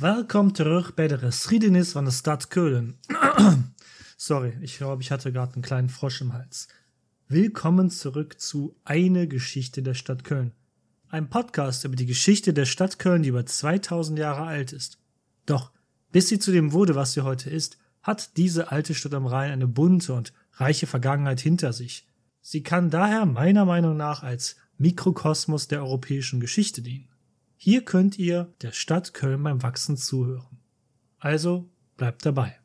Welkom terug bij de geschiedenis van de stad Köln. Sorry, ich glaube, ich hatte gerade einen kleinen Frosch im Hals. Willkommen zurück zu Eine Geschichte der Stadt Köln. Ein Podcast über die Geschichte der Stadt Köln, die über 2000 Jahre alt ist. Doch, bis sie zu dem wurde, was sie heute ist, hat diese alte Stadt am Rhein eine bunte und reiche Vergangenheit hinter sich. Sie kann daher meiner Meinung nach als Mikrokosmos der europäischen Geschichte dienen. Hier könnt ihr der Stadt Köln beim Wachsen zuhören. Also bleibt dabei.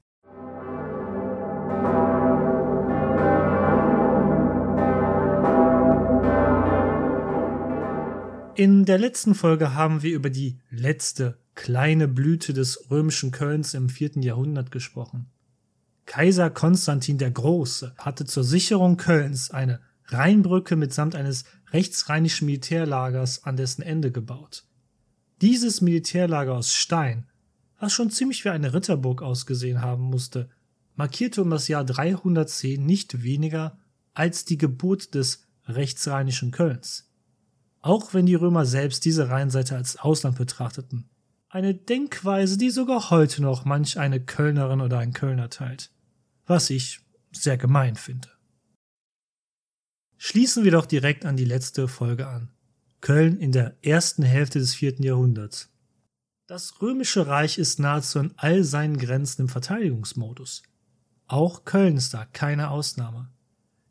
In der letzten Folge haben wir über die letzte kleine Blüte des römischen Kölns im vierten Jahrhundert gesprochen. Kaiser Konstantin der Große hatte zur Sicherung Kölns eine Rheinbrücke mitsamt eines rechtsrheinischen Militärlagers an dessen Ende gebaut. Dieses Militärlager aus Stein, was schon ziemlich wie eine Ritterburg ausgesehen haben musste, markierte um das Jahr 310 nicht weniger als die Geburt des rechtsrheinischen Kölns. Auch wenn die Römer selbst diese Rheinseite als Ausland betrachteten. Eine Denkweise, die sogar heute noch manch eine Kölnerin oder ein Kölner teilt. Was ich sehr gemein finde. Schließen wir doch direkt an die letzte Folge an. Köln in der ersten Hälfte des vierten Jahrhunderts. Das römische Reich ist nahezu in all seinen Grenzen im Verteidigungsmodus. Auch Köln ist da keine Ausnahme.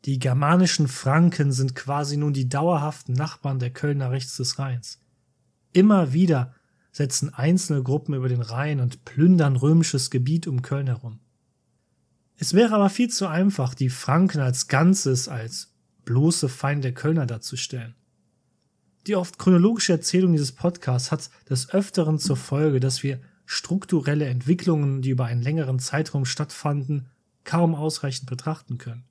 Die germanischen Franken sind quasi nun die dauerhaften Nachbarn der Kölner rechts des Rheins. Immer wieder setzen einzelne Gruppen über den Rhein und plündern römisches Gebiet um Köln herum. Es wäre aber viel zu einfach, die Franken als Ganzes, als bloße Feinde der Kölner darzustellen. Die oft chronologische Erzählung dieses Podcasts hat des Öfteren zur Folge, dass wir strukturelle Entwicklungen, die über einen längeren Zeitraum stattfanden, kaum ausreichend betrachten können.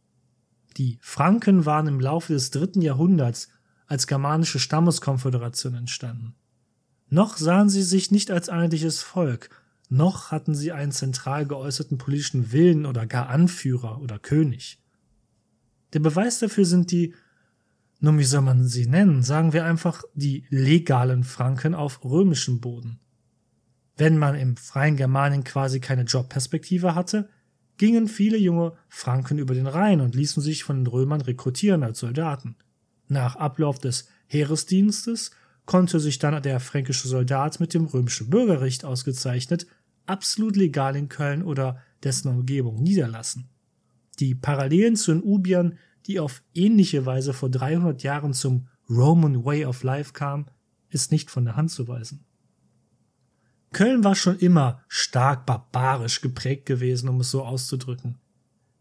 Die Franken waren im Laufe des dritten Jahrhunderts als germanische Stammeskonföderation entstanden. Noch sahen sie sich nicht als einheitliches Volk, noch hatten sie einen zentral geäußerten politischen Willen oder gar Anführer oder König. Der Beweis dafür sind die nun, wie soll man sie nennen? Sagen wir einfach die legalen Franken auf römischem Boden. Wenn man im freien Germanien quasi keine Jobperspektive hatte, gingen viele junge Franken über den Rhein und ließen sich von den Römern rekrutieren als Soldaten. Nach Ablauf des Heeresdienstes konnte sich dann der fränkische Soldat mit dem römischen Bürgerrecht ausgezeichnet absolut legal in Köln oder dessen Umgebung niederlassen. Die Parallelen zu den Ubiern die auf ähnliche Weise vor 300 Jahren zum Roman Way of Life kam, ist nicht von der Hand zu weisen. Köln war schon immer stark barbarisch geprägt gewesen, um es so auszudrücken.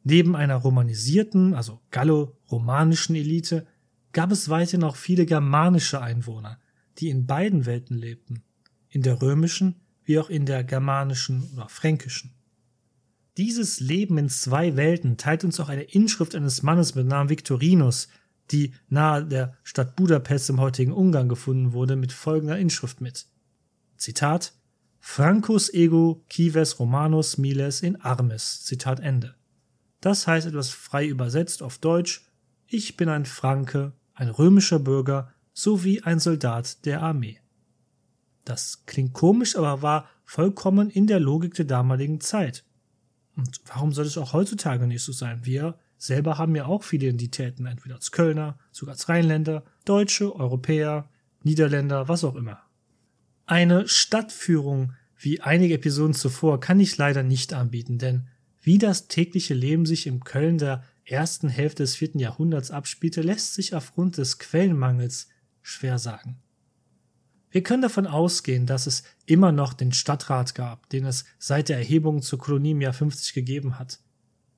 Neben einer romanisierten, also gallo-romanischen Elite gab es weiterhin auch viele germanische Einwohner, die in beiden Welten lebten, in der römischen wie auch in der germanischen oder fränkischen. Dieses Leben in zwei Welten teilt uns auch eine Inschrift eines Mannes mit Namen Victorinus, die nahe der Stadt Budapest im heutigen Ungarn gefunden wurde, mit folgender Inschrift mit. Zitat Francus ego cives romanus miles in armes. Zitat Ende. Das heißt etwas frei übersetzt auf Deutsch, ich bin ein Franke, ein römischer Bürger sowie ein Soldat der Armee. Das klingt komisch, aber war vollkommen in der Logik der damaligen Zeit. Und warum soll es auch heutzutage nicht so sein? Wir selber haben ja auch viele Identitäten, entweder als Kölner, sogar als Rheinländer, Deutsche, Europäer, Niederländer, was auch immer. Eine Stadtführung wie einige Episoden zuvor kann ich leider nicht anbieten, denn wie das tägliche Leben sich im Köln der ersten Hälfte des vierten Jahrhunderts abspielte, lässt sich aufgrund des Quellenmangels schwer sagen. Wir können davon ausgehen, dass es immer noch den Stadtrat gab, den es seit der Erhebung zur Kolonie im Jahr 50 gegeben hat.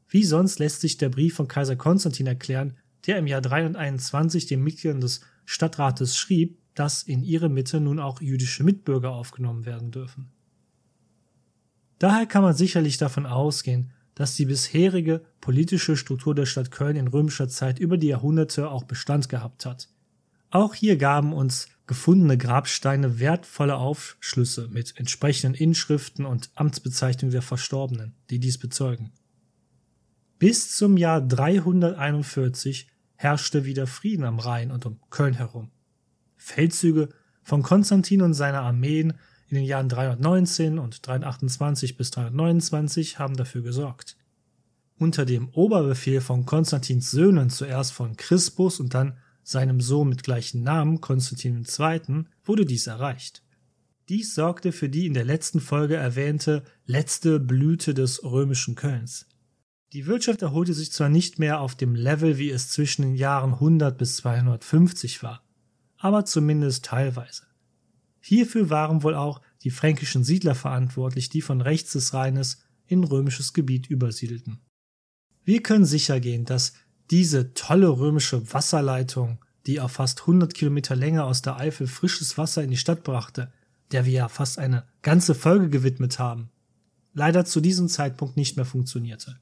Wie sonst lässt sich der Brief von Kaiser Konstantin erklären, der im Jahr 321 den Mitgliedern des Stadtrates schrieb, dass in ihre Mitte nun auch jüdische Mitbürger aufgenommen werden dürfen. Daher kann man sicherlich davon ausgehen, dass die bisherige politische Struktur der Stadt Köln in römischer Zeit über die Jahrhunderte auch Bestand gehabt hat. Auch hier gaben uns gefundene Grabsteine wertvolle Aufschlüsse mit entsprechenden Inschriften und Amtsbezeichnungen der Verstorbenen, die dies bezeugen. Bis zum Jahr 341 herrschte wieder Frieden am Rhein und um Köln herum. Feldzüge von Konstantin und seiner Armeen in den Jahren 319 und 328 bis 329 haben dafür gesorgt. Unter dem Oberbefehl von Konstantins Söhnen, zuerst von Crispus und dann seinem Sohn mit gleichen Namen, Konstantin II., wurde dies erreicht. Dies sorgte für die in der letzten Folge erwähnte letzte Blüte des römischen Kölns. Die Wirtschaft erholte sich zwar nicht mehr auf dem Level, wie es zwischen den Jahren 100 bis 250 war, aber zumindest teilweise. Hierfür waren wohl auch die fränkischen Siedler verantwortlich, die von rechts des Rheines in römisches Gebiet übersiedelten. Wir können sicher gehen, dass diese tolle römische Wasserleitung, die auf fast 100 Kilometer Länge aus der Eifel frisches Wasser in die Stadt brachte, der wir ja fast eine ganze Folge gewidmet haben, leider zu diesem Zeitpunkt nicht mehr funktionierte.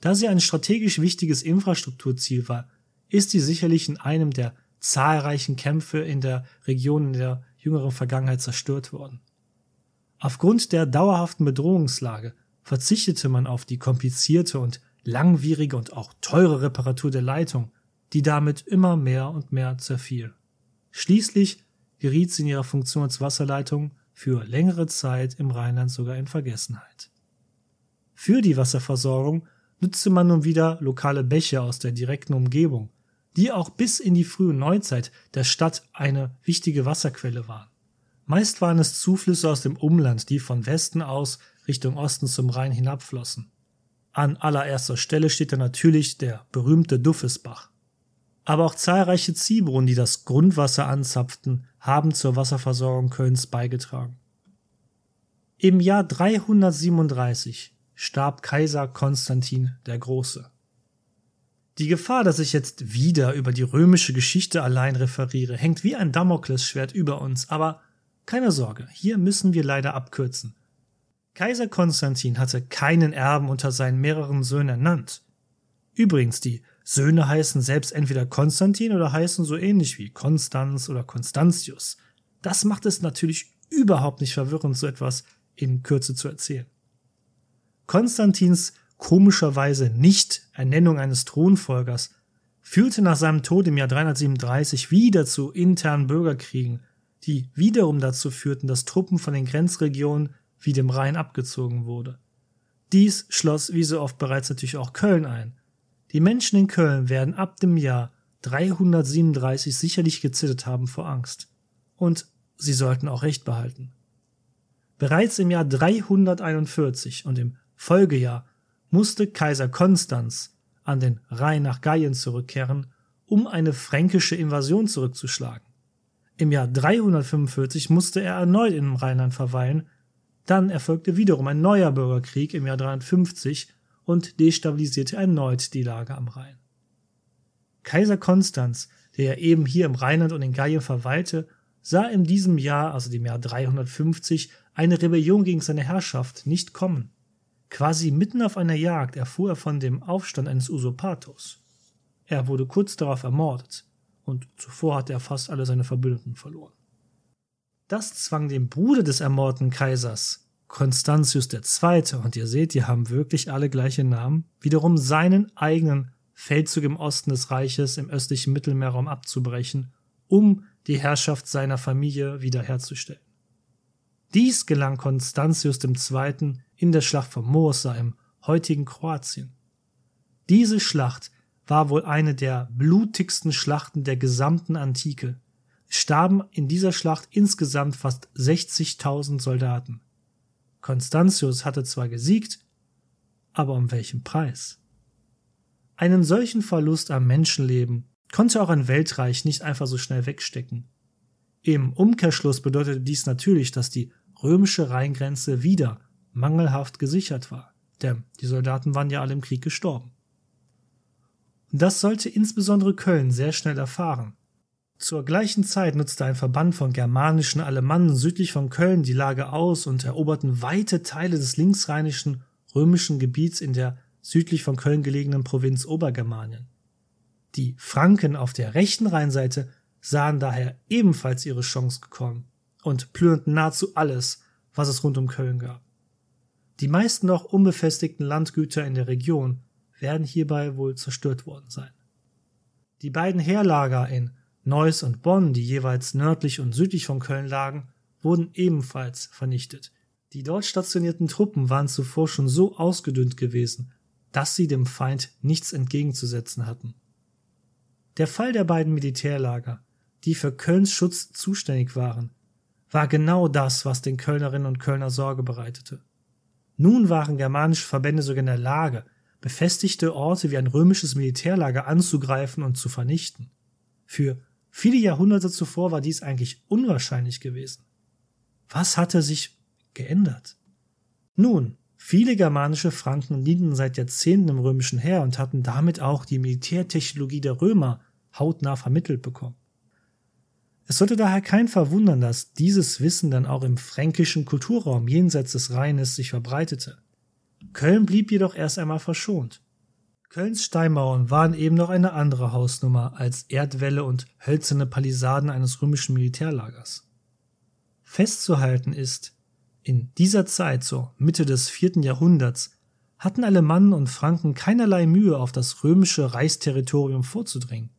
Da sie ein strategisch wichtiges Infrastrukturziel war, ist sie sicherlich in einem der zahlreichen Kämpfe in der Region in der jüngeren Vergangenheit zerstört worden. Aufgrund der dauerhaften Bedrohungslage verzichtete man auf die komplizierte und langwierige und auch teure Reparatur der Leitung, die damit immer mehr und mehr zerfiel. Schließlich geriet sie in ihrer Funktion als Wasserleitung für längere Zeit im Rheinland sogar in Vergessenheit. Für die Wasserversorgung nutzte man nun wieder lokale Bäche aus der direkten Umgebung, die auch bis in die frühe Neuzeit der Stadt eine wichtige Wasserquelle waren. Meist waren es Zuflüsse aus dem Umland, die von Westen aus Richtung Osten zum Rhein hinabflossen. An allererster Stelle steht da natürlich der berühmte Duffesbach. Aber auch zahlreiche Ziehbrunnen, die das Grundwasser anzapften, haben zur Wasserversorgung Kölns beigetragen. Im Jahr 337 starb Kaiser Konstantin der Große. Die Gefahr, dass ich jetzt wieder über die römische Geschichte allein referiere, hängt wie ein Damoklesschwert über uns, aber keine Sorge, hier müssen wir leider abkürzen. Kaiser Konstantin hatte keinen Erben unter seinen mehreren Söhnen ernannt. Übrigens, die Söhne heißen selbst entweder Konstantin oder heißen so ähnlich wie Konstanz oder Konstantius. Das macht es natürlich überhaupt nicht verwirrend, so etwas in Kürze zu erzählen. Konstantins komischerweise nicht Ernennung eines Thronfolgers, führte nach seinem Tod im Jahr 337 wieder zu internen Bürgerkriegen, die wiederum dazu führten, dass Truppen von den Grenzregionen wie dem Rhein abgezogen wurde. Dies schloss wie so oft bereits natürlich auch Köln ein. Die Menschen in Köln werden ab dem Jahr 337 sicherlich gezittert haben vor Angst. Und sie sollten auch Recht behalten. Bereits im Jahr 341 und im Folgejahr musste Kaiser Konstanz an den Rhein nach Gallien zurückkehren, um eine fränkische Invasion zurückzuschlagen. Im Jahr 345 musste er erneut im Rheinland verweilen, dann erfolgte wiederum ein neuer Bürgerkrieg im Jahr 350 und destabilisierte erneut die Lage am Rhein. Kaiser Konstanz, der ja eben hier im Rheinland und in Gallien verweilte, sah in diesem Jahr, also dem Jahr 350, eine Rebellion gegen seine Herrschaft nicht kommen. Quasi mitten auf einer Jagd erfuhr er von dem Aufstand eines Usurpators. Er wurde kurz darauf ermordet, und zuvor hatte er fast alle seine Verbündeten verloren. Das zwang den Bruder des ermordeten Kaisers, Constantius II., und ihr seht, die haben wirklich alle gleiche Namen, wiederum seinen eigenen Feldzug im Osten des Reiches im östlichen Mittelmeerraum abzubrechen, um die Herrschaft seiner Familie wiederherzustellen. Dies gelang Constantius II. in der Schlacht von Mursa im heutigen Kroatien. Diese Schlacht war wohl eine der blutigsten Schlachten der gesamten Antike. Starben in dieser Schlacht insgesamt fast 60.000 Soldaten. Constantius hatte zwar gesiegt, aber um welchen Preis? Einen solchen Verlust am Menschenleben konnte auch ein Weltreich nicht einfach so schnell wegstecken. Im Umkehrschluss bedeutete dies natürlich, dass die römische Rheingrenze wieder mangelhaft gesichert war, denn die Soldaten waren ja alle im Krieg gestorben. Und das sollte insbesondere Köln sehr schnell erfahren. Zur gleichen Zeit nutzte ein Verband von germanischen Alemannen südlich von Köln die Lage aus und eroberten weite Teile des linksrheinischen römischen Gebiets in der südlich von Köln gelegenen Provinz Obergermanien. Die Franken auf der rechten Rheinseite sahen daher ebenfalls ihre Chance gekommen und plünderten nahezu alles, was es rund um Köln gab. Die meisten noch unbefestigten Landgüter in der Region werden hierbei wohl zerstört worden sein. Die beiden Heerlager in Neuss und Bonn, die jeweils nördlich und südlich von Köln lagen, wurden ebenfalls vernichtet. Die dort stationierten Truppen waren zuvor schon so ausgedünnt gewesen, dass sie dem Feind nichts entgegenzusetzen hatten. Der Fall der beiden Militärlager, die für Kölns Schutz zuständig waren, war genau das, was den Kölnerinnen und Kölner Sorge bereitete. Nun waren germanische Verbände sogar in der Lage, befestigte Orte wie ein römisches Militärlager anzugreifen und zu vernichten. Für viele Jahrhunderte zuvor war dies eigentlich unwahrscheinlich gewesen. Was hatte sich geändert? Nun, viele germanische Franken dienten seit Jahrzehnten im römischen Heer und hatten damit auch die Militärtechnologie der Römer hautnah vermittelt bekommen. Es sollte daher kein verwundern, dass dieses Wissen dann auch im fränkischen Kulturraum jenseits des Rheines sich verbreitete. Köln blieb jedoch erst einmal verschont. Kölns Steinmauern waren eben noch eine andere Hausnummer als Erdwälle und hölzerne Palisaden eines römischen Militärlagers. Festzuhalten ist, in dieser Zeit, so Mitte des vierten Jahrhunderts, hatten Alemannen und Franken keinerlei Mühe, auf das römische Reichsterritorium vorzudringen.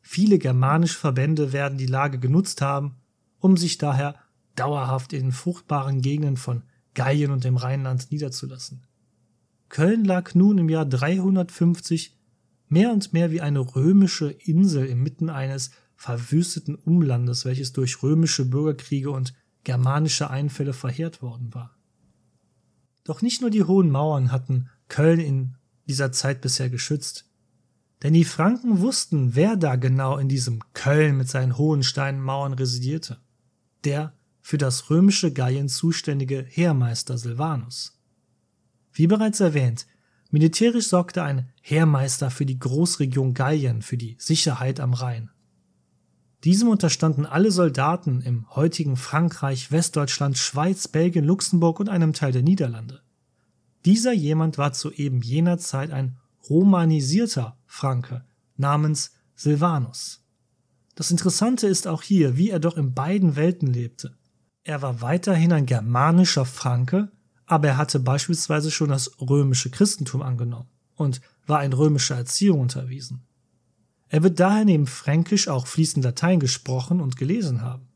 Viele germanische Verbände werden die Lage genutzt haben, um sich daher dauerhaft in fruchtbaren Gegenden von Gallien und dem Rheinland niederzulassen. Köln lag nun im Jahr 350 mehr und mehr wie eine römische Insel inmitten eines verwüsteten Umlandes, welches durch römische Bürgerkriege und germanische Einfälle verheert worden war. Doch nicht nur die hohen Mauern hatten Köln in dieser Zeit bisher geschützt. Denn die Franken wussten, wer da genau in diesem Köln mit seinen hohen Steinmauern residierte. Der für das römische Gallien zuständige Heermeister Silvanus. Wie bereits erwähnt, militärisch sorgte ein Heermeister für die Großregion Gallien für die Sicherheit am Rhein. Diesem unterstanden alle Soldaten im heutigen Frankreich, Westdeutschland, Schweiz, Belgien, Luxemburg und einem Teil der Niederlande. Dieser jemand war zu eben jener Zeit ein romanisierter Franke namens Silvanus. Das Interessante ist auch hier, wie er doch in beiden Welten lebte. Er war weiterhin ein germanischer Franke, aber er hatte beispielsweise schon das römische Christentum angenommen und war in römischer Erziehung unterwiesen. Er wird daher neben Fränkisch auch fließend Latein gesprochen und gelesen haben.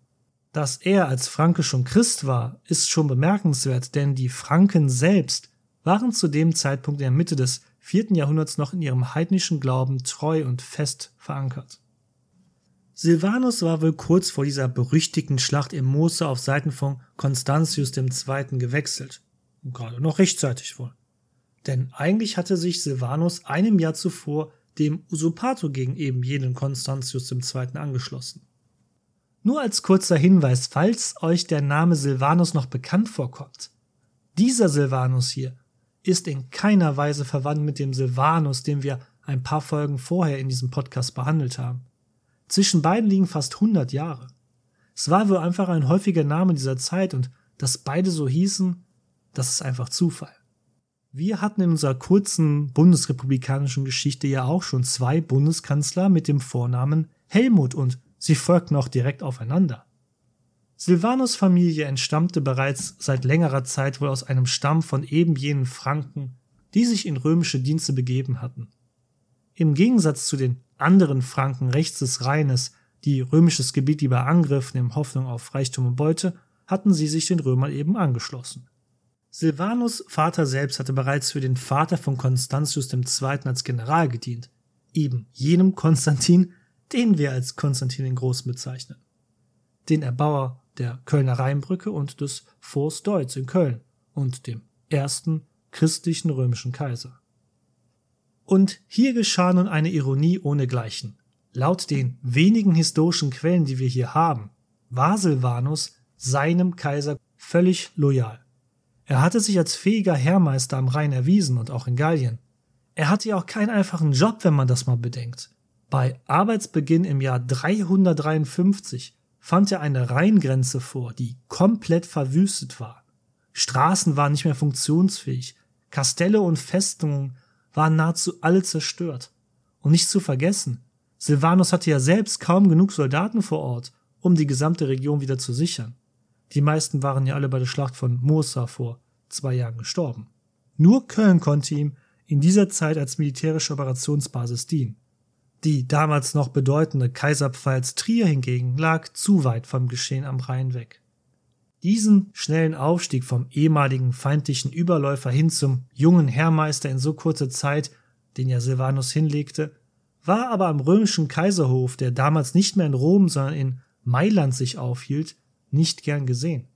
Dass er als Franke schon Christ war, ist schon bemerkenswert, denn die Franken selbst waren zu dem Zeitpunkt in der Mitte des vierten Jahrhunderts noch in ihrem heidnischen Glauben treu und fest verankert. Silvanus war wohl kurz vor dieser berüchtigten Schlacht im Moose auf Seiten von Constantius II. gewechselt. Gerade noch rechtzeitig wohl. Denn eigentlich hatte sich Silvanus einem Jahr zuvor dem Usurpator gegen eben jenen Constantius II. angeschlossen. Nur als kurzer Hinweis, falls euch der Name Silvanus noch bekannt vorkommt. Dieser Silvanus hier ist in keiner Weise verwandt mit dem Silvanus, den wir ein paar Folgen vorher in diesem Podcast behandelt haben. Zwischen beiden liegen fast 100 Jahre. Es war wohl einfach ein häufiger Name dieser Zeit und dass beide so hießen, das ist einfach Zufall. Wir hatten in unserer kurzen bundesrepublikanischen Geschichte ja auch schon zwei Bundeskanzler mit dem Vornamen Helmut und sie folgten auch direkt aufeinander. Silvanus Familie entstammte bereits seit längerer Zeit wohl aus einem Stamm von eben jenen Franken, die sich in römische Dienste begeben hatten. Im Gegensatz zu den anderen Franken rechts des Rheines, die römisches Gebiet lieber angriffen in Hoffnung auf Reichtum und Beute, hatten sie sich den Römern eben angeschlossen. Silvanus Vater selbst hatte bereits für den Vater von Konstantius II. als General gedient, eben jenem Konstantin, den wir als Konstantin den Großen bezeichnen. Den Erbauer der Kölner Rheinbrücke und des Forts Deutz in Köln und dem ersten christlichen römischen Kaiser. Und hier geschah nun eine Ironie ohnegleichen. Laut den wenigen historischen Quellen, die wir hier haben, war Silvanus seinem Kaiser völlig loyal. Er hatte sich als fähiger Heermeister am Rhein erwiesen und auch in Gallien. Er hatte ja auch keinen einfachen Job, wenn man das mal bedenkt. Bei Arbeitsbeginn im Jahr 353 fand er eine Rheingrenze vor, die komplett verwüstet war. Straßen waren nicht mehr funktionsfähig, Kastelle und Festungen waren nahezu alle zerstört. Und nicht zu vergessen, Silvanus hatte ja selbst kaum genug Soldaten vor Ort, um die gesamte Region wieder zu sichern. Die meisten waren ja alle bei der Schlacht von Mosa vor zwei Jahren gestorben. Nur Köln konnte ihm in dieser Zeit als militärische Operationsbasis dienen. Die damals noch bedeutende Kaiserpfalz Trier hingegen lag zu weit vom Geschehen am Rhein weg. Diesen schnellen Aufstieg vom ehemaligen feindlichen Überläufer hin zum jungen Heermeister in so kurzer Zeit, den ja Silvanus hinlegte, war aber am römischen Kaiserhof, der damals nicht mehr in Rom, sondern in Mailand sich aufhielt, nicht gern gesehen.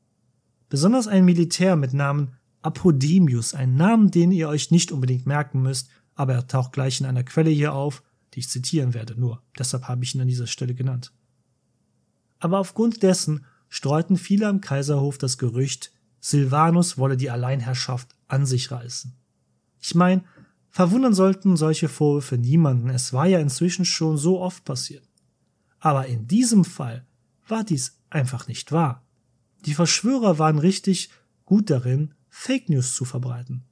Besonders ein Militär mit Namen Apodemius, ein Namen, den ihr euch nicht unbedingt merken müsst, aber er taucht gleich in einer Quelle hier auf, die ich zitieren werde, nur deshalb habe ich ihn an dieser Stelle genannt. Aber aufgrund dessen streuten viele am Kaiserhof das Gerücht, Silvanus wolle die Alleinherrschaft an sich reißen. Ich meine, verwundern sollten solche Vorwürfe niemanden, es war ja inzwischen schon so oft passiert. Aber in diesem Fall war dies einfach nicht wahr. Die Verschwörer waren richtig gut darin, Fake News zu verbreiten.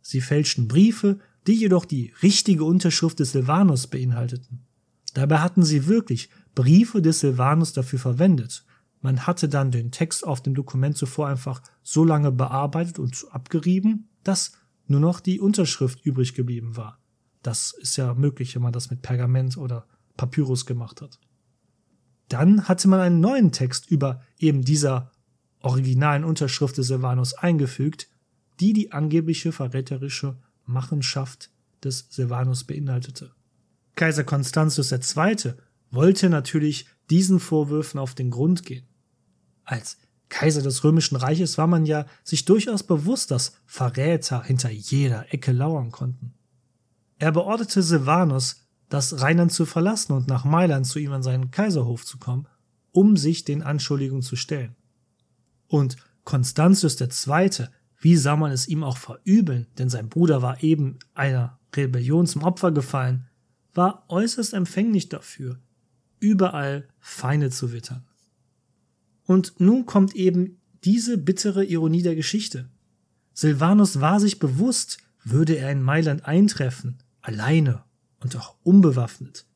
Sie fälschten Briefe, die jedoch die richtige Unterschrift des Silvanus beinhalteten. Dabei hatten sie wirklich Briefe des Silvanus dafür verwendet. Man hatte dann den Text auf dem Dokument zuvor einfach so lange bearbeitet und abgerieben, dass nur noch die Unterschrift übrig geblieben war. Das ist ja möglich, wenn man das mit Pergament oder Papyrus gemacht hat. Dann hatte man einen neuen Text über eben dieser originalen Unterschrift des Silvanus eingefügt, die die angebliche verräterische Machenschaft des Silvanus beinhaltete. Kaiser Konstantius II. wollte natürlich diesen Vorwürfen auf den Grund gehen. Als Kaiser des Römischen Reiches war man ja sich durchaus bewusst, dass Verräter hinter jeder Ecke lauern konnten. Er beorderte Silvanus, das Rheinland zu verlassen und nach Mailand zu ihm an seinen Kaiserhof zu kommen, um sich den Anschuldigungen zu stellen. Und Konstantius II., wie sah man es ihm auch verübeln, denn sein Bruder war eben einer Rebellion zum Opfer gefallen, war äußerst empfänglich dafür, überall Feinde zu wittern. Und nun kommt eben diese bittere Ironie der Geschichte. Silvanus war sich bewusst, würde er in Mailand eintreffen, alleine und auch unbewaffnet,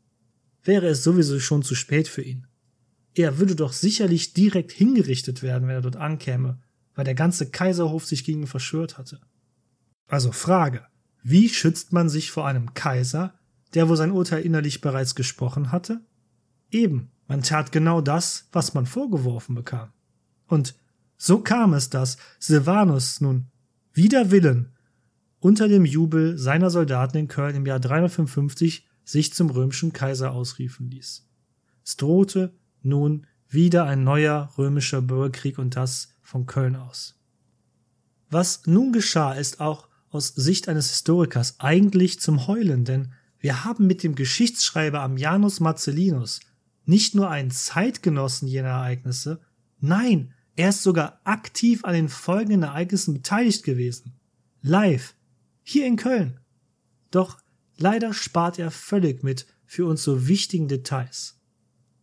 wäre es sowieso schon zu spät für ihn. Er würde doch sicherlich direkt hingerichtet werden, wenn er dort ankäme, weil der ganze Kaiserhof sich gegen ihn verschwört hatte. Also Frage, wie schützt man sich vor einem Kaiser, der wo sein Urteil innerlich bereits gesprochen hatte? Eben, man tat genau das, was man vorgeworfen bekam. Und so kam es, dass Silvanus nun wider Willen unter dem Jubel seiner Soldaten in Köln im Jahr 355 sich zum römischen Kaiser ausriefen ließ. Es drohte nun wieder ein neuer römischer Bürgerkrieg und das von Köln aus. Was nun geschah, ist auch aus Sicht eines Historikers eigentlich zum Heulen, denn wir haben mit dem Geschichtsschreiber Ammianus Marcellinus nicht nur einen Zeitgenossen jener Ereignisse, nein, er ist sogar aktiv an den folgenden Ereignissen beteiligt gewesen. Live. Hier in Köln. Doch leider spart er völlig mit für uns so wichtigen Details.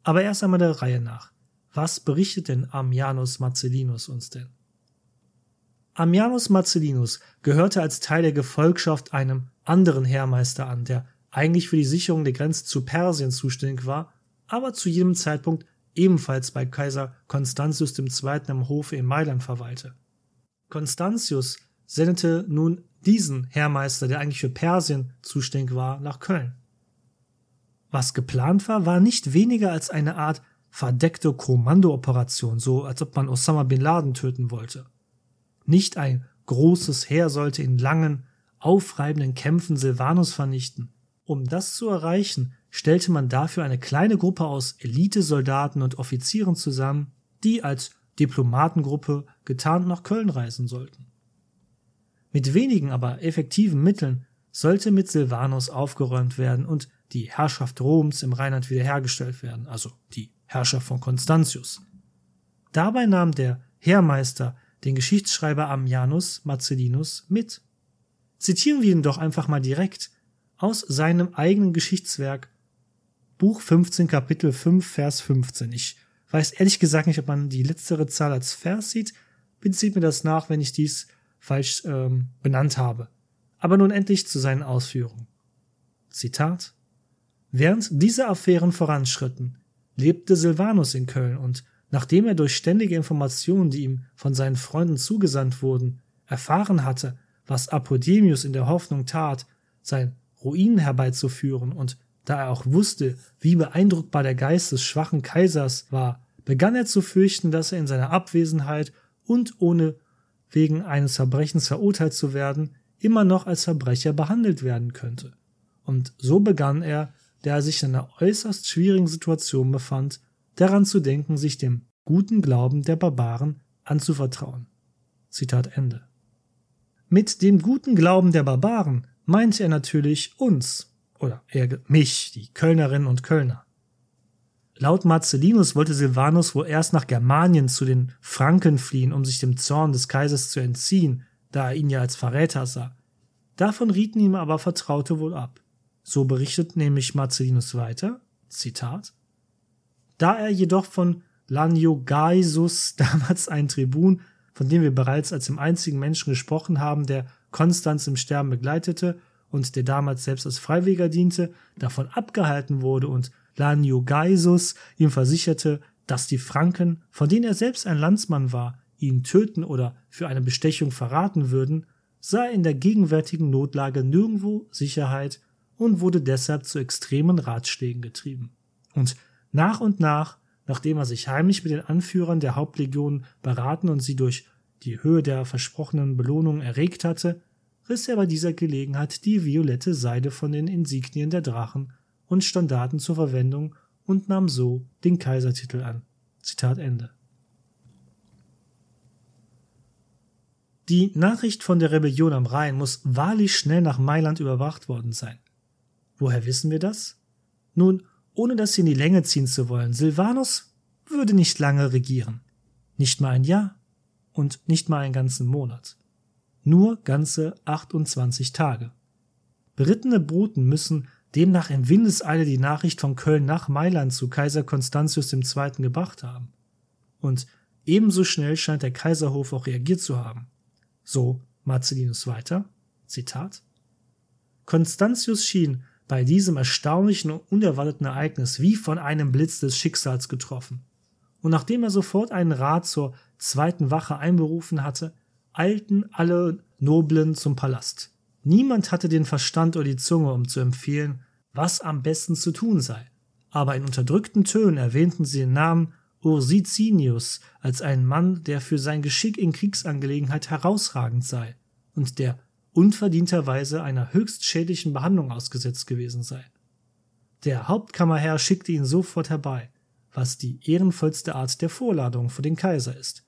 Aber erst einmal der Reihe nach. Was berichtet denn Ammianus Marcellinus uns denn? Ammianus Marcellinus gehörte als Teil der Gefolgschaft einem anderen Heermeister an, der eigentlich für die Sicherung der Grenze zu Persien zuständig war aber zu jedem Zeitpunkt ebenfalls bei Kaiser Constantius II. im Hofe in Mailand verweilte. Constantius sendete nun diesen Heermeister, der eigentlich für Persien zuständig war, nach Köln. Was geplant war, war nicht weniger als eine Art verdeckte Kommandooperation, so als ob man Osama bin Laden töten wollte. Nicht ein großes Heer sollte in langen, aufreibenden Kämpfen Silvanus vernichten. Um das zu erreichen, stellte man dafür eine kleine Gruppe aus Elitesoldaten und Offizieren zusammen, die als Diplomatengruppe getarnt nach Köln reisen sollten. Mit wenigen, aber effektiven Mitteln sollte mit Silvanus aufgeräumt werden und die Herrschaft Roms im Rheinland wiederhergestellt werden, also die Herrschaft von Constantius. Dabei nahm der Heermeister den Geschichtsschreiber Ammianus Marcellinus mit. Zitieren wir ihn doch einfach mal direkt aus seinem eigenen Geschichtswerk Buch 15, Kapitel 5, Vers 15. Ich weiß ehrlich gesagt nicht, ob man die letztere Zahl als Vers sieht. Bitte sieht mir das nach, wenn ich dies falsch ähm, benannt habe. Aber nun endlich zu seinen Ausführungen. Zitat. Während diese Affären voranschritten, lebte Silvanus in Köln und nachdem er durch ständige Informationen, die ihm von seinen Freunden zugesandt wurden, erfahren hatte, was Apodemius in der Hoffnung tat, sein Ruin herbeizuführen und da er auch wusste, wie beeindruckbar der Geist des schwachen Kaisers war, begann er zu fürchten, dass er in seiner Abwesenheit und ohne wegen eines Verbrechens verurteilt zu werden, immer noch als Verbrecher behandelt werden könnte. Und so begann er, der er sich in einer äußerst schwierigen Situation befand, daran zu denken, sich dem guten Glauben der Barbaren anzuvertrauen. Zitat Ende. Mit dem guten Glauben der Barbaren meinte er natürlich uns, oder eher mich, die Kölnerinnen und Kölner. Laut Marcellinus wollte Silvanus wohl erst nach Germanien zu den Franken fliehen, um sich dem Zorn des Kaisers zu entziehen, da er ihn ja als Verräter sah. Davon rieten ihm aber Vertraute wohl ab. So berichtet nämlich Marcellinus weiter, Zitat, da er jedoch von Laniogaisus, damals ein Tribun, von dem wir bereits als dem einzigen Menschen gesprochen haben, der Konstanz im Sterben begleitete und der damals selbst als Freiwilliger diente, davon abgehalten wurde und Laniogaisus ihm versicherte, dass die Franken, von denen er selbst ein Landsmann war, ihn töten oder für eine Bestechung verraten würden, sah er in der gegenwärtigen Notlage nirgendwo Sicherheit und wurde deshalb zu extremen Ratschlägen getrieben. Und nach und nach, nachdem er sich heimlich mit den Anführern der Hauptlegion beraten und sie durch die Höhe der versprochenen Belohnung erregt hatte, riss er bei dieser Gelegenheit die violette Seide von den Insignien der Drachen und Standarten zur Verwendung und nahm so den Kaisertitel an. Zitat Ende. Die Nachricht von der Rebellion am Rhein muss wahrlich schnell nach Mailand überwacht worden sein. Woher wissen wir das? Nun, ohne das in die Länge ziehen zu wollen, Silvanus würde nicht lange regieren. Nicht mal ein Jahr und nicht mal einen ganzen Monat. Nur ganze 28 Tage. Berittene Bruten müssen demnach in Windeseile die Nachricht von Köln nach Mailand zu Kaiser Constantius II. gebracht haben. Und ebenso schnell scheint der Kaiserhof auch reagiert zu haben. So Marcellinus weiter, Zitat, Constantius schien bei diesem erstaunlichen und unerwarteten Ereignis wie von einem Blitz des Schicksals getroffen. Und nachdem er sofort einen Rat zur zweiten Wache einberufen hatte, eilten alle Noblen zum Palast. Niemand hatte den Verstand oder die Zunge, um zu empfehlen, was am besten zu tun sei. Aber in unterdrückten Tönen erwähnten sie den Namen Ursicinius als einen Mann, der für sein Geschick in Kriegsangelegenheit herausragend sei und der unverdienterweise einer höchst schädlichen Behandlung ausgesetzt gewesen sei. Der Hauptkammerherr schickte ihn sofort herbei, was die ehrenvollste Art der Vorladung für den Kaiser ist.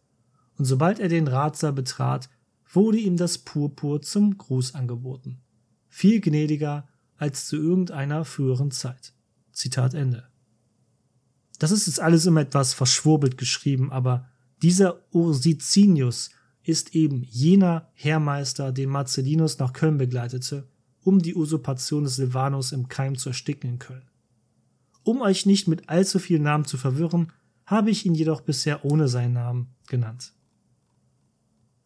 Und sobald er den Ratsaal betrat, wurde ihm das Purpur zum Gruß angeboten. Viel gnädiger als zu irgendeiner früheren Zeit. Zitat Ende. Das ist jetzt alles immer etwas verschwurbelt geschrieben, aber dieser Ursicinius ist eben jener Heermeister, den Marcellinus nach Köln begleitete, um die Usurpation des Silvanus im Keim zu ersticken in Köln. Um euch nicht mit allzu vielen Namen zu verwirren, habe ich ihn jedoch bisher ohne seinen Namen genannt.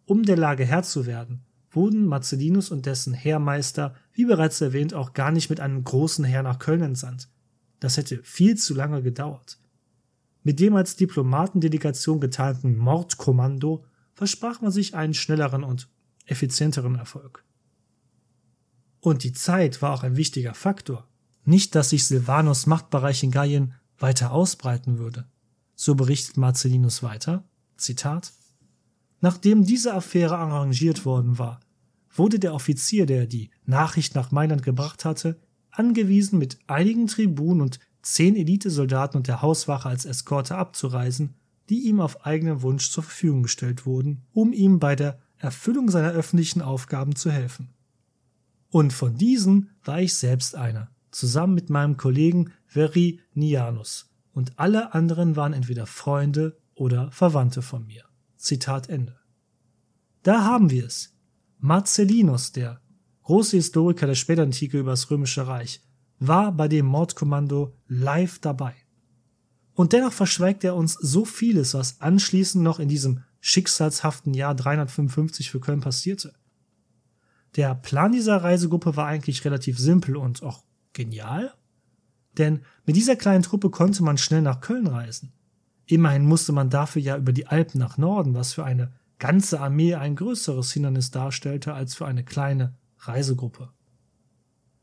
Um der Lage Herr zu werden, wurden Marcellinus und dessen Heermeister, wie bereits erwähnt, auch gar nicht mit einem großen Heer nach Köln entsandt. Das hätte viel zu lange gedauert. Mit dem als Diplomatendelegation geteilten Mordkommando versprach man sich einen schnelleren und effizienteren Erfolg. Und die Zeit war auch ein wichtiger Faktor. Nicht, dass sich Silvanus Machtbereich in Gallien weiter ausbreiten würde. So berichtet Marcellinus weiter, Zitat, Nachdem diese Affäre arrangiert worden war, wurde der Offizier, der die Nachricht nach Mailand gebracht hatte, angewiesen, mit einigen Tribunen und zehn Elitesoldaten und der Hauswache als Eskorte abzureisen, die ihm auf eigenen Wunsch zur Verfügung gestellt wurden, um ihm bei der Erfüllung seiner öffentlichen Aufgaben zu helfen. Und von diesen war ich selbst einer, zusammen mit meinem Kollegen Verinianus, und alle anderen waren entweder Freunde oder Verwandte von mir. Zitat Ende. Da haben wir es. Marcellinus, der große Historiker der Spätantike über das Römische Reich, war bei dem Mordkommando live dabei. Und dennoch verschweigt er uns so vieles, was anschließend noch in diesem schicksalshaften Jahr 355 für Köln passierte. Der Plan dieser Reisegruppe war eigentlich relativ simpel und auch genial. Denn mit dieser kleinen Truppe konnte man schnell nach Köln reisen. Immerhin musste man dafür ja über die Alpen nach Norden, was für eine ganze Armee ein größeres Hindernis darstellte als für eine kleine Reisegruppe.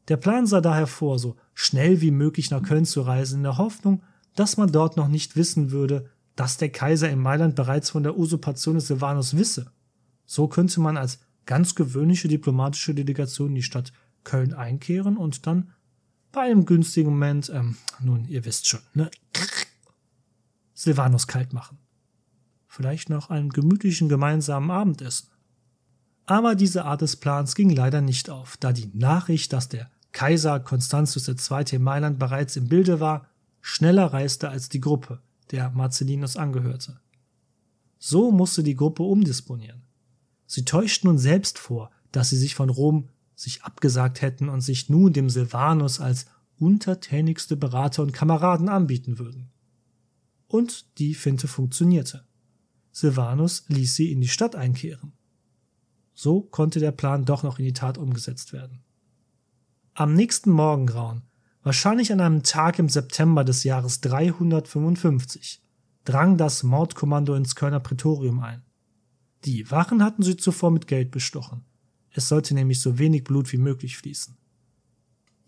Der Plan sah daher vor, so schnell wie möglich nach Köln zu reisen, in der Hoffnung, dass man dort noch nicht wissen würde, dass der Kaiser in Mailand bereits von der Usurpation des Silvanus wisse. So könnte man als ganz gewöhnliche diplomatische Delegation in die Stadt Köln einkehren und dann bei einem günstigen Moment, ähm, nun, ihr wisst schon, ne? Silvanus kalt machen. Vielleicht noch einen gemütlichen gemeinsamen Abendessen. Aber diese Art des Plans ging leider nicht auf, da die Nachricht, dass der Kaiser Constantius II. in Mailand bereits im Bilde war, schneller reiste als die Gruppe, der Marcellinus angehörte. So musste die Gruppe umdisponieren. Sie täuschten nun selbst vor, dass sie sich von Rom sich abgesagt hätten und sich nun dem Silvanus als untertänigste Berater und Kameraden anbieten würden. Und die Finte funktionierte. Silvanus ließ sie in die Stadt einkehren. So konnte der Plan doch noch in die Tat umgesetzt werden. Am nächsten Morgengrauen, wahrscheinlich an einem Tag im September des Jahres 355, drang das Mordkommando ins Kölner Prätorium ein. Die Wachen hatten sie zuvor mit Geld bestochen. Es sollte nämlich so wenig Blut wie möglich fließen.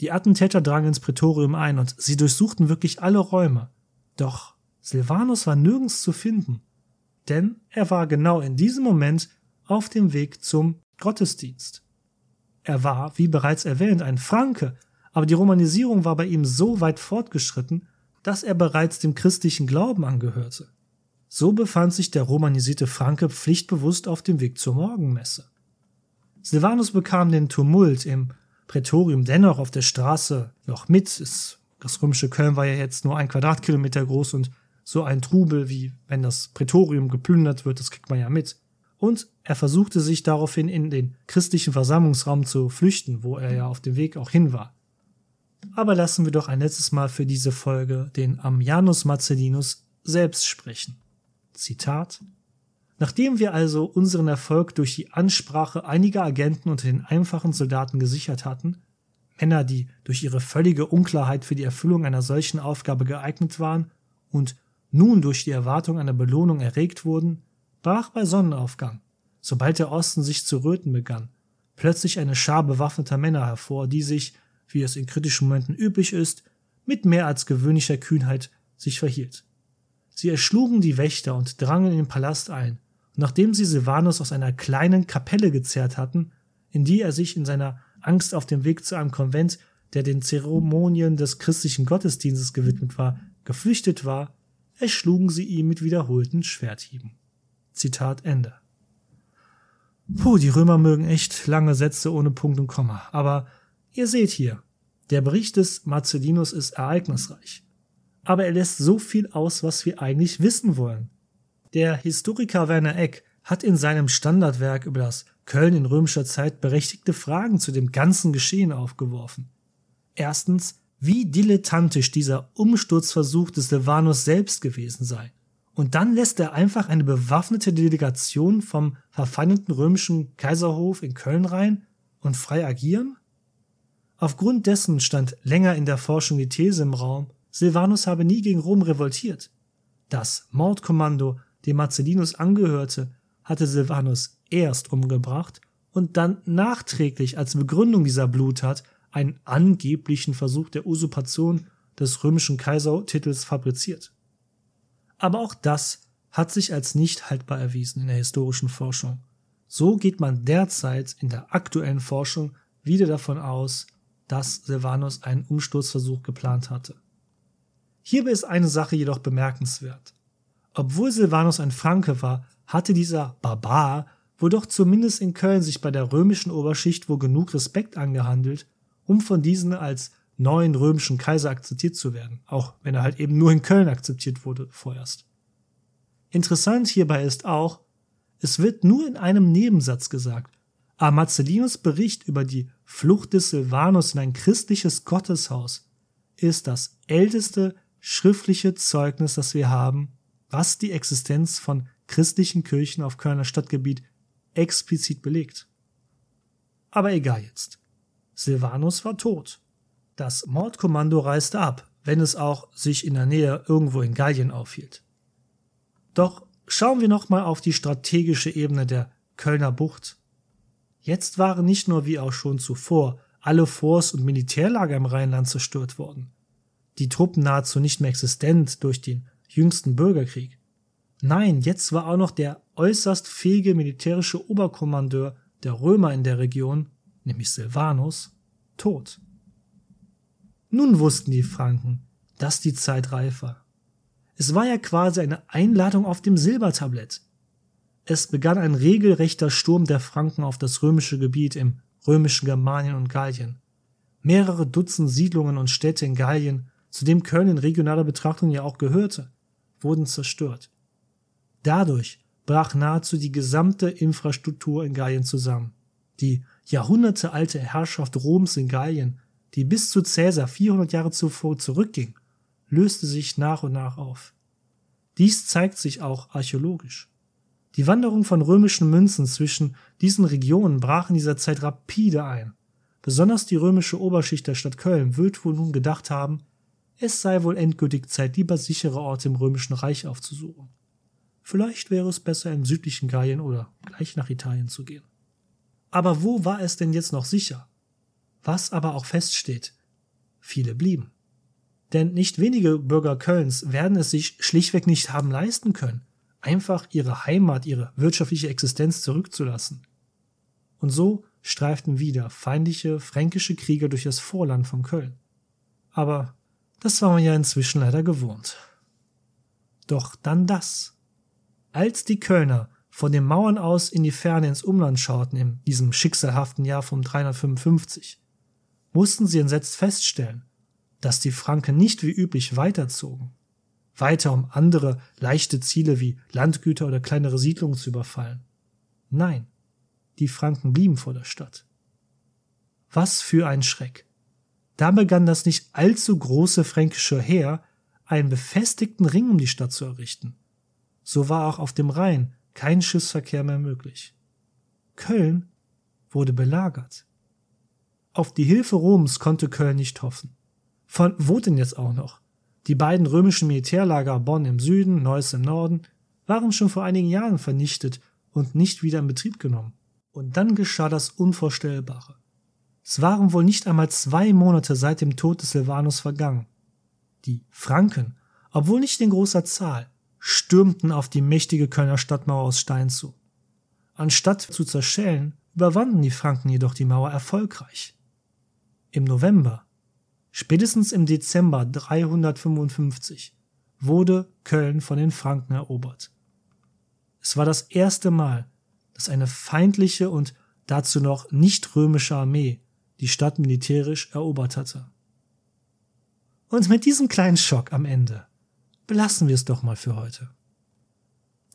Die Attentäter drangen ins Prätorium ein und sie durchsuchten wirklich alle Räume. Doch Silvanus war nirgends zu finden, denn er war genau in diesem Moment auf dem Weg zum Gottesdienst. Er war, wie bereits erwähnt, ein Franke, aber die Romanisierung war bei ihm so weit fortgeschritten, dass er bereits dem christlichen Glauben angehörte. So befand sich der romanisierte Franke pflichtbewusst auf dem Weg zur Morgenmesse. Silvanus bekam den Tumult im Prätorium dennoch auf der Straße noch mit. das römische Köln war ja jetzt nur ein Quadratkilometer groß und so ein Trubel, wie wenn das Prätorium geplündert wird, das kriegt man ja mit und er versuchte sich daraufhin in den christlichen Versammlungsraum zu flüchten, wo er ja auf dem Weg auch hin war. Aber lassen wir doch ein letztes Mal für diese Folge den Ammianus Marcellinus selbst sprechen. Zitat Nachdem wir also unseren Erfolg durch die Ansprache einiger Agenten unter den einfachen Soldaten gesichert hatten, Männer, die durch ihre völlige Unklarheit für die Erfüllung einer solchen Aufgabe geeignet waren und nun durch die Erwartung einer Belohnung erregt wurden, brach bei Sonnenaufgang, sobald der Osten sich zu röten begann, plötzlich eine Schar bewaffneter Männer hervor, die sich, wie es in kritischen Momenten üblich ist, mit mehr als gewöhnlicher Kühnheit sich verhielt. Sie erschlugen die Wächter und drangen in den Palast ein, und nachdem sie Silvanus aus einer kleinen Kapelle gezerrt hatten, in die er sich in seiner Angst auf dem Weg zu einem Konvent, der den Zeremonien des christlichen Gottesdienstes gewidmet war, geflüchtet war, erschlugen sie ihn mit wiederholten Schwerthieben. Zitat Ende. Puh, die Römer mögen echt lange Sätze ohne Punkt und Komma. Aber ihr seht hier, der Bericht des Marcellinus ist ereignisreich. Aber er lässt so viel aus, was wir eigentlich wissen wollen. Der Historiker Werner Eck hat in seinem Standardwerk über das Köln in römischer Zeit berechtigte Fragen zu dem ganzen Geschehen aufgeworfen. Erstens, wie dilettantisch dieser Umsturzversuch des Silvanus selbst gewesen sei. Und dann lässt er einfach eine bewaffnete Delegation vom verfeindeten römischen Kaiserhof in Köln rein und frei agieren? Aufgrund dessen stand länger in der Forschung die These im Raum, Silvanus habe nie gegen Rom revoltiert. Das Mordkommando, dem Marcellinus angehörte, hatte Silvanus erst umgebracht und dann nachträglich als Begründung dieser Bluttat einen angeblichen Versuch der Usurpation des römischen Kaisertitels fabriziert. Aber auch das hat sich als nicht haltbar erwiesen in der historischen Forschung. So geht man derzeit in der aktuellen Forschung wieder davon aus, dass Silvanus einen Umsturzversuch geplant hatte. Hierbei ist eine Sache jedoch bemerkenswert. Obwohl Silvanus ein Franke war, hatte dieser Barbar wohl doch zumindest in Köln sich bei der römischen Oberschicht wohl genug Respekt angehandelt, um von diesen als neuen römischen Kaiser akzeptiert zu werden, auch wenn er halt eben nur in Köln akzeptiert wurde vorerst. Interessant hierbei ist auch, es wird nur in einem Nebensatz gesagt, aber Marcellinus Bericht über die Flucht des Silvanus in ein christliches Gotteshaus ist das älteste schriftliche Zeugnis, das wir haben, was die Existenz von christlichen Kirchen auf Kölner Stadtgebiet explizit belegt. Aber egal jetzt. Silvanus war tot das Mordkommando reiste ab, wenn es auch sich in der Nähe irgendwo in Gallien aufhielt. Doch schauen wir nochmal auf die strategische Ebene der Kölner Bucht. Jetzt waren nicht nur wie auch schon zuvor alle Forst- und Militärlager im Rheinland zerstört worden, die Truppen nahezu nicht mehr existent durch den jüngsten Bürgerkrieg. Nein, jetzt war auch noch der äußerst fähige militärische Oberkommandeur der Römer in der Region, nämlich Silvanus, tot. Nun wussten die Franken, dass die Zeit reif war. Es war ja quasi eine Einladung auf dem Silbertablett. Es begann ein regelrechter Sturm der Franken auf das römische Gebiet im römischen Germanien und Gallien. Mehrere Dutzend Siedlungen und Städte in Gallien, zu dem Köln in regionaler Betrachtung ja auch gehörte, wurden zerstört. Dadurch brach nahezu die gesamte Infrastruktur in Gallien zusammen. Die jahrhundertealte Herrschaft Roms in Gallien, die bis zu Caesar 400 Jahre zuvor zurückging, löste sich nach und nach auf. Dies zeigt sich auch archäologisch. Die Wanderung von römischen Münzen zwischen diesen Regionen brach in dieser Zeit rapide ein. Besonders die römische Oberschicht der Stadt Köln wird wohl nun gedacht haben, es sei wohl endgültig Zeit, lieber sichere Orte im römischen Reich aufzusuchen. Vielleicht wäre es besser, im südlichen Gallien oder gleich nach Italien zu gehen. Aber wo war es denn jetzt noch sicher? Was aber auch feststeht, viele blieben. Denn nicht wenige Bürger Kölns werden es sich schlichtweg nicht haben leisten können, einfach ihre Heimat, ihre wirtschaftliche Existenz zurückzulassen. Und so streiften wieder feindliche fränkische Krieger durch das Vorland von Köln. Aber das war man ja inzwischen leider gewohnt. Doch dann das. Als die Kölner von den Mauern aus in die Ferne ins Umland schauten in diesem schicksalhaften Jahr vom 355, mussten sie entsetzt feststellen, dass die Franken nicht wie üblich weiterzogen, weiter um andere leichte Ziele wie Landgüter oder kleinere Siedlungen zu überfallen. Nein, die Franken blieben vor der Stadt. Was für ein Schreck. Da begann das nicht allzu große fränkische Heer, einen befestigten Ring um die Stadt zu errichten. So war auch auf dem Rhein kein Schiffsverkehr mehr möglich. Köln wurde belagert. Auf die Hilfe Roms konnte Köln nicht hoffen. Von wo denn jetzt auch noch? Die beiden römischen Militärlager Bonn im Süden, Neuss im Norden waren schon vor einigen Jahren vernichtet und nicht wieder in Betrieb genommen. Und dann geschah das Unvorstellbare. Es waren wohl nicht einmal zwei Monate seit dem Tod des Silvanus vergangen. Die Franken, obwohl nicht in großer Zahl, stürmten auf die mächtige Kölner Stadtmauer aus Stein zu. Anstatt zu zerschellen, überwanden die Franken jedoch die Mauer erfolgreich. Im November Spätestens im Dezember 355 wurde Köln von den Franken erobert. Es war das erste Mal, dass eine feindliche und dazu noch nicht römische Armee die Stadt militärisch erobert hatte. Und mit diesem kleinen Schock am Ende belassen wir es doch mal für heute.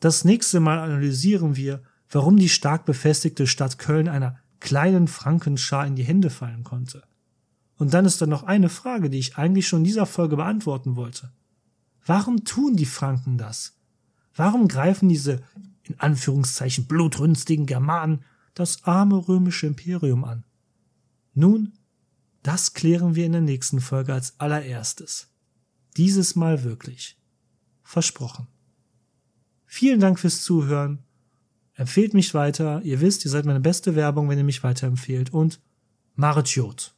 Das nächste Mal analysieren wir, warum die stark befestigte Stadt Köln einer kleinen Frankenschar in die Hände fallen konnte. Und dann ist da noch eine Frage, die ich eigentlich schon in dieser Folge beantworten wollte. Warum tun die Franken das? Warum greifen diese in Anführungszeichen blutrünstigen Germanen das arme römische Imperium an? Nun, das klären wir in der nächsten Folge als allererstes. Dieses Mal wirklich. Versprochen. Vielen Dank fürs Zuhören. Empfehlt mich weiter. Ihr wisst, ihr seid meine beste Werbung, wenn ihr mich weiterempfehlt. Und Marit Jod.